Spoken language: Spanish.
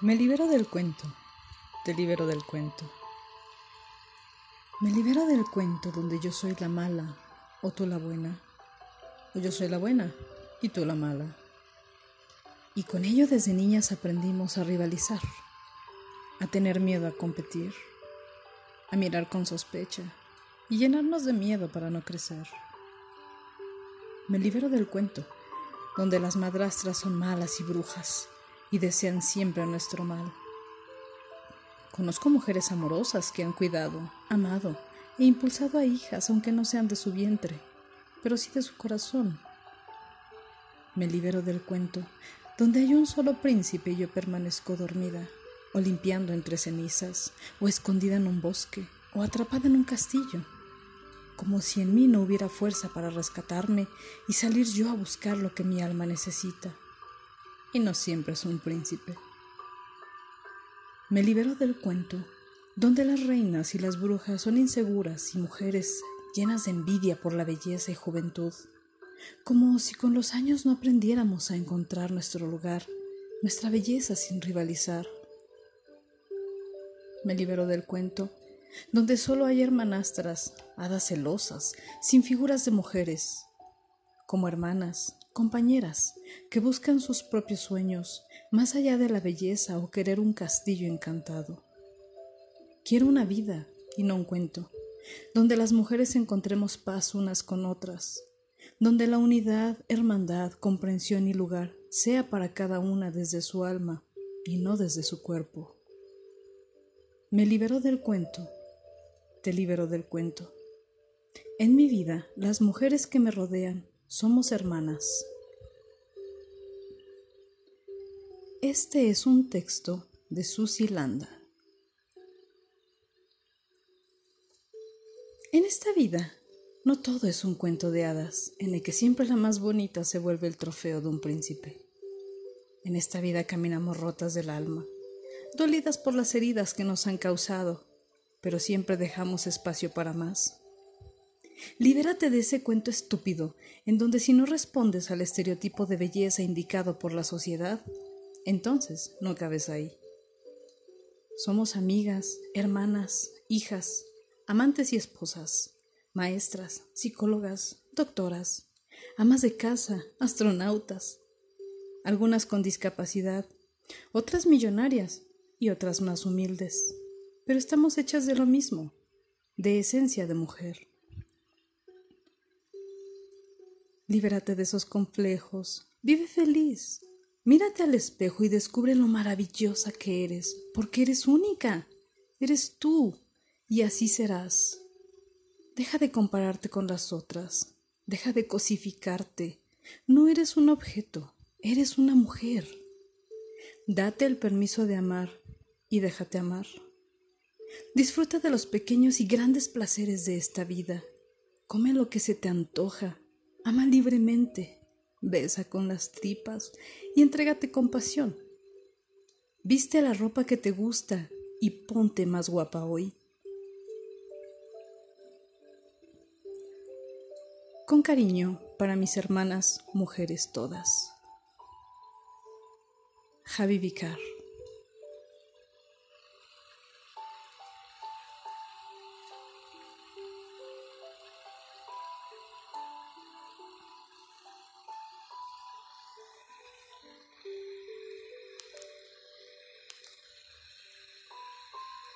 Me libero del cuento, te libero del cuento. Me libero del cuento donde yo soy la mala o tú la buena, o yo soy la buena y tú la mala. Y con ello desde niñas aprendimos a rivalizar, a tener miedo a competir, a mirar con sospecha y llenarnos de miedo para no crecer. Me libero del cuento donde las madrastras son malas y brujas y desean siempre nuestro mal. Conozco mujeres amorosas que han cuidado, amado e impulsado a hijas aunque no sean de su vientre, pero sí de su corazón. Me libero del cuento, donde hay un solo príncipe y yo permanezco dormida, o limpiando entre cenizas, o escondida en un bosque, o atrapada en un castillo, como si en mí no hubiera fuerza para rescatarme y salir yo a buscar lo que mi alma necesita y no siempre es un príncipe. Me libero del cuento, donde las reinas y las brujas son inseguras y mujeres llenas de envidia por la belleza y juventud, como si con los años no aprendiéramos a encontrar nuestro lugar, nuestra belleza sin rivalizar. Me libero del cuento, donde solo hay hermanastras, hadas celosas, sin figuras de mujeres, como hermanas, compañeras que buscan sus propios sueños más allá de la belleza o querer un castillo encantado. Quiero una vida y no un cuento, donde las mujeres encontremos paz unas con otras, donde la unidad, hermandad, comprensión y lugar sea para cada una desde su alma y no desde su cuerpo. Me libero del cuento, te libero del cuento. En mi vida, las mujeres que me rodean somos hermanas. Este es un texto de Susi Landa. En esta vida, no todo es un cuento de hadas en el que siempre la más bonita se vuelve el trofeo de un príncipe. En esta vida caminamos rotas del alma, dolidas por las heridas que nos han causado, pero siempre dejamos espacio para más. Libérate de ese cuento estúpido, en donde si no respondes al estereotipo de belleza indicado por la sociedad, entonces no cabes ahí. Somos amigas, hermanas, hijas, amantes y esposas, maestras, psicólogas, doctoras, amas de casa, astronautas, algunas con discapacidad, otras millonarias y otras más humildes, pero estamos hechas de lo mismo, de esencia de mujer. Libérate de esos complejos. Vive feliz. Mírate al espejo y descubre lo maravillosa que eres, porque eres única. Eres tú, y así serás. Deja de compararte con las otras. Deja de cosificarte. No eres un objeto, eres una mujer. Date el permiso de amar y déjate amar. Disfruta de los pequeños y grandes placeres de esta vida. Come lo que se te antoja Ama libremente, besa con las tripas y entrégate con pasión. Viste la ropa que te gusta y ponte más guapa hoy. Con cariño para mis hermanas mujeres todas. Javi Vicar